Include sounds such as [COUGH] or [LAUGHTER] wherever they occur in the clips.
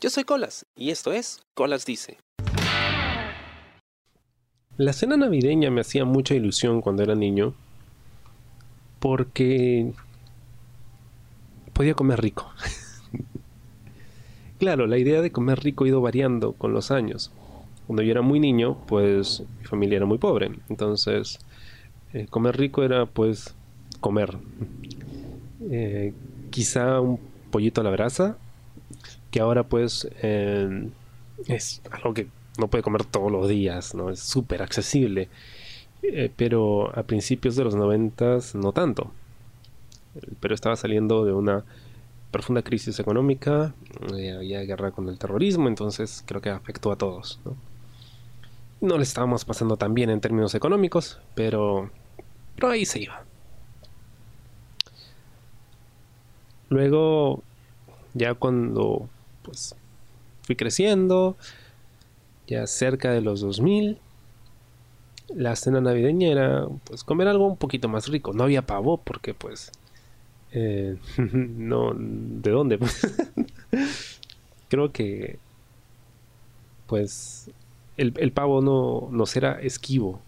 Yo soy Colas y esto es Colas Dice. La cena navideña me hacía mucha ilusión cuando era niño porque podía comer rico. [LAUGHS] claro, la idea de comer rico ha ido variando con los años. Cuando yo era muy niño, pues mi familia era muy pobre. Entonces, eh, comer rico era pues comer. Eh, quizá un pollito a la brasa, que ahora pues eh, es algo que no puede comer todos los días, ¿no? Es súper accesible. pero a principios de los noventas no tanto. Pero estaba saliendo de una profunda crisis económica, había guerra con el terrorismo, entonces creo que afectó a todos. ¿no? no le estábamos pasando tan bien en términos económicos, pero, pero ahí se iba. Luego, ya cuando pues fui creciendo, ya cerca de los 2000, la cena navideña era pues comer algo un poquito más rico. No había pavo porque pues eh, [LAUGHS] no, ¿de dónde? [LAUGHS] Creo que pues el, pavo no nos era esquivo.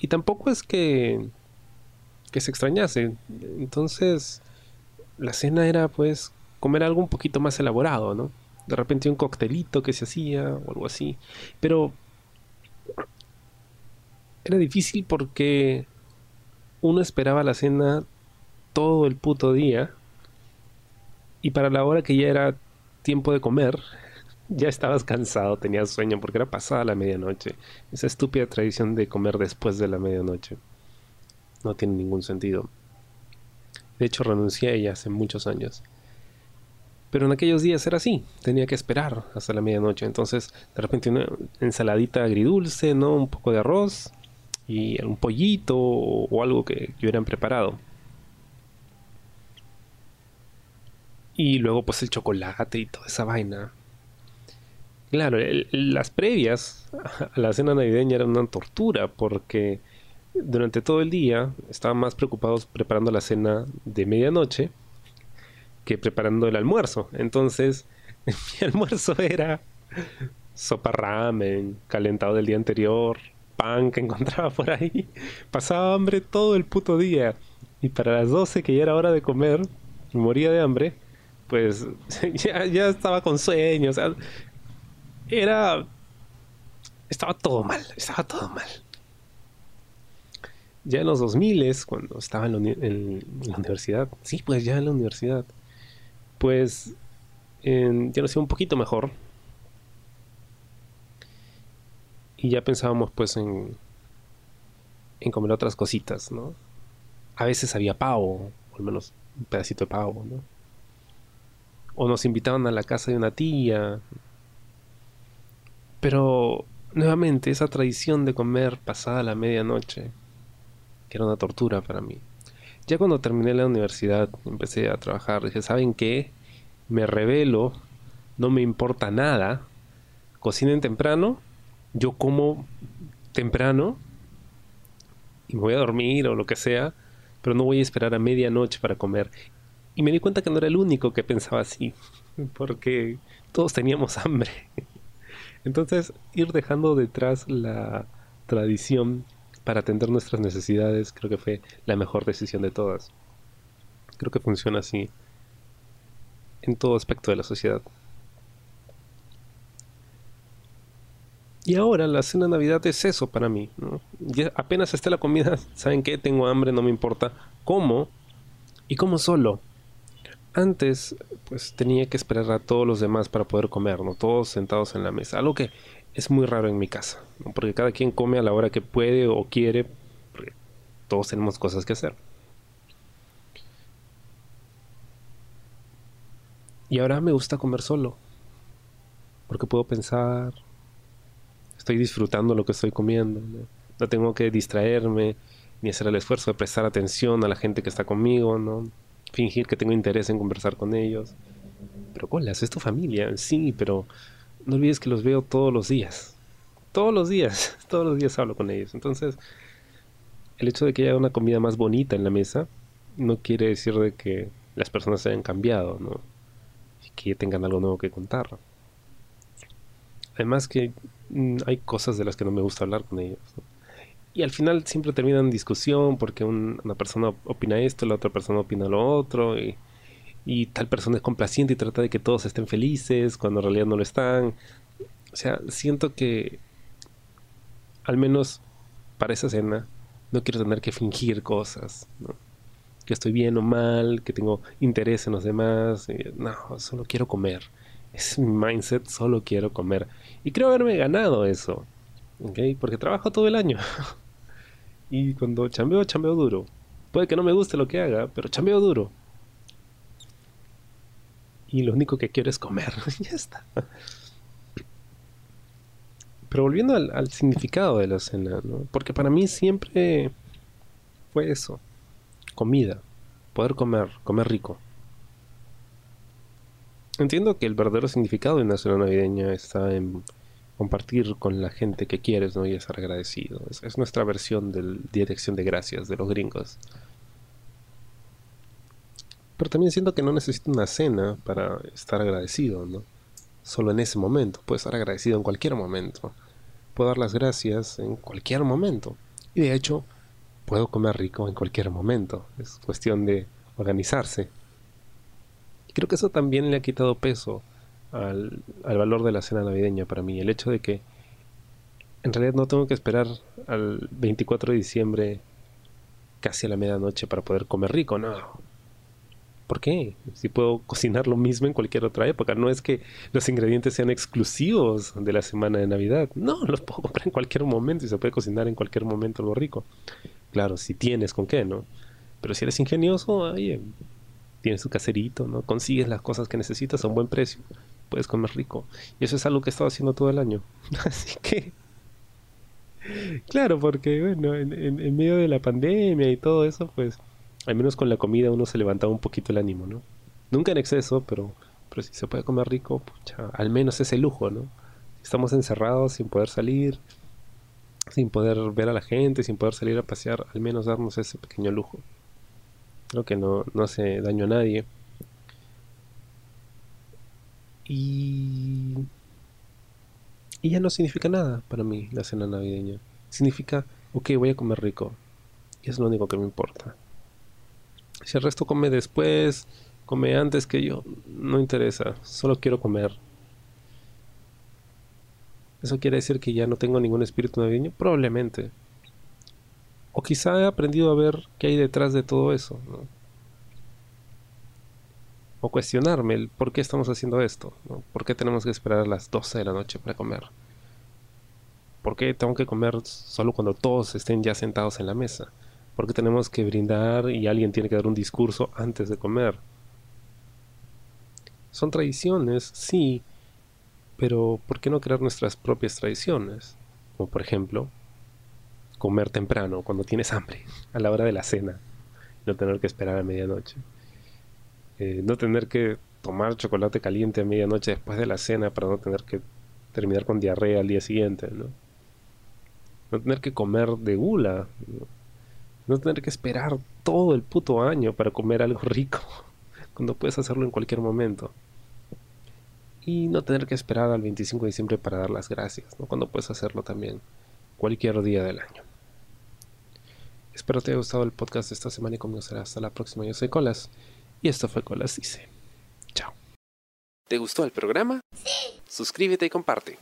Y tampoco es que, que se extrañase. Entonces, la cena era pues comer algo un poquito más elaborado, ¿no? De repente un coctelito que se hacía o algo así. Pero era difícil porque uno esperaba la cena todo el puto día y para la hora que ya era tiempo de comer, ya estabas cansado, tenías sueño porque era pasada la medianoche. Esa estúpida tradición de comer después de la medianoche. No tiene ningún sentido. De hecho, renuncié a ella hace muchos años. Pero en aquellos días era así, tenía que esperar hasta la medianoche. Entonces, de repente una ensaladita agridulce, ¿no? Un poco de arroz y un pollito o, algo que hubieran preparado. Y luego pues el chocolate y toda esa vaina. Claro, las previas a la cena navideña eran una tortura porque durante todo el día estaban más preocupados preparando la cena de medianoche que preparando el almuerzo. Entonces, [LAUGHS] mi almuerzo era sopa ramen, calentado del día anterior, pan que [LAUGHS] encontraba por ahí. Pasaba hambre todo el puto día. Y para las 12 que ya era hora de comer, moría de hambre, pues [LAUGHS] ya, ya estaba con sueño. Era... Estaba todo mal, estaba todo mal. Ya en los 2000, cuando estaba en la, universidad, sí, pues ya en la universidad, pues ya nos iba un poquito mejor. Y ya pensábamos pues en, en comer otras cositas, ¿no? A veces había pavo, o al menos un pedacito de pavo, ¿no? O nos invitaban a la casa de una tía, pero nuevamente esa tradición de comer pasada la medianoche, que era una tortura para mí. Ya cuando terminé la universidad, empecé a trabajar, dije, ¿saben qué? Me revelo, no me importa nada, cocinen temprano, yo como temprano y me voy a dormir o lo que sea, pero no voy a esperar a medianoche para comer. Y me di cuenta que no era el único que pensaba así, [LAUGHS] porque todos teníamos hambre. [LAUGHS] Entonces, ir dejando detrás la tradición para atender nuestras necesidades creo que fue la mejor decisión de todas. Creo que funciona así en todo aspecto de la sociedad. Y ahora la cena de Navidad es eso para mí. apenas esté la comida, [LAUGHS] ¿saben qué? Tengo hambre, no me importa. ¿Cómo? Y como solo. Antes, pues tenía que esperar a todos los demás para poder comer, ¿no? Todos sentados en la mesa. Algo que es muy raro en mi casa, Porque cada quien come a la hora que puede o quiere, porque todos tenemos cosas que hacer. Y ahora me gusta comer solo, porque puedo pensar, estoy disfrutando lo que estoy comiendo, ¿no? tengo que distraerme ni hacer el esfuerzo de prestar atención a la gente que está conmigo, ¿no? fingir que tengo interés en conversar con ellos. Pero colas, es tu familia, sí, pero no olvides que los veo todos los días. Todos los días, [LAUGHS] todos los días hablo con ellos. Entonces, el hecho de que haya una comida más bonita en la mesa no quiere decir de que las personas se hayan cambiado, ¿no? que tengan algo nuevo que contar. Además que mm, hay cosas de las que no me gusta hablar con ellos. Y al final siempre terminan en discusión porque una persona opina esto, la otra persona opina lo otro. Y, y tal persona es complaciente y trata de que todos estén felices cuando en realidad no lo están. O sea, siento que al menos para esa cena no quiero tener que fingir cosas, que estoy bien o mal, que tengo interés en los demás. No, solo quiero comer. Es mi mindset, solo quiero comer. Y creo haberme ganado eso, porque trabajo todo el año. [LAUGHS] y cuando chambeo, chambeo duro. Puede que no me guste lo que haga, pero chambeo duro. Y lo único que quiero es comer. [LAUGHS] ya está. Pero volviendo al, significado de la cena, ¿no? Porque para mí siempre fue eso. Comida. Poder comer, comer rico. Entiendo que el verdadero significado de una cena navideña está en compartir con la gente que quieres, ¿no? Y estar agradecido. Es, es nuestra versión de Acción de Gracias de los gringos. Pero también siento que no necesito una cena para estar agradecido, ¿no? solo en ese momento, puedo estar agradecido en cualquier momento, puedo dar las gracias en cualquier momento. Y de hecho, puedo comer rico en cualquier momento. Es cuestión de organizarse. Y creo que eso también le ha quitado peso al, al, valor de la cena navideña para mí. El hecho de que en realidad no tengo que esperar al 24 de diciembre casi a la medianoche para poder comer rico. No, ¿Por qué? Si puedo [LAUGHS] cocinar lo mismo en cualquier otra época. No es que los ingredientes sean exclusivos de la semana de Navidad. No, los puedo comprar en cualquier momento y se puede cocinar en cualquier momento algo rico. Claro, si tienes con qué, ¿no? Pero si eres ingenioso, oye, tienes tu caserito, ¿no? Consigues las cosas que necesitas a un buen precio. Puedes comer rico. Y eso es algo que he estado haciendo todo el año. [LAUGHS] Así que... [LAUGHS] Claro, porque bueno, en medio de la pandemia y todo eso, pues al menos con la comida uno se levantaba un poquito el ánimo, ¿no? Nunca en exceso, pero, pero si se puede comer rico, pucha, al menos ese lujo, ¿no? Estamos encerrados sin poder salir, sin poder ver a la gente, sin poder salir a pasear, al menos darnos ese pequeño lujo. Creo que no, no hace daño a nadie. Y... Y ya no significa nada para mí la cena navideña. Significa, ok, voy a comer rico. Y es lo único que me importa. Si el resto come después, come antes que yo, no interesa, solo quiero comer. ¿Eso quiere decir que ya no tengo ningún espíritu navideño? Probablemente. O quizá he aprendido a ver qué hay detrás de todo eso. O cuestionarme el por qué estamos haciendo esto. ¿Por qué tenemos que esperar a las 12 de la noche para comer? ¿Por qué tengo que comer solo cuando todos estén ya sentados en la mesa? Porque tenemos que brindar y alguien tiene que dar un discurso antes de comer. Son tradiciones, sí, pero ¿por qué no crear nuestras propias tradiciones? Como por ejemplo, comer temprano, cuando tienes hambre, [LAUGHS] a la hora de la cena, no tener que esperar a medianoche. Eh, no tener que tomar chocolate caliente a medianoche después de la cena para no tener que terminar con diarrea al día siguiente, ¿no? No tener que comer de gula, no tener que esperar todo el puto año para comer algo rico, [LAUGHS] cuando puedes hacerlo en cualquier momento. Y no tener que esperar al 25 de diciembre para dar las gracias, ¿no? cuando puedes hacerlo también cualquier día del año. Espero te haya gustado el podcast de esta semana y conmigo será hasta la próxima. Yo soy Colas y esto fue Colas Dice. Chao. ¿Te gustó el programa? Sí. Suscríbete y comparte.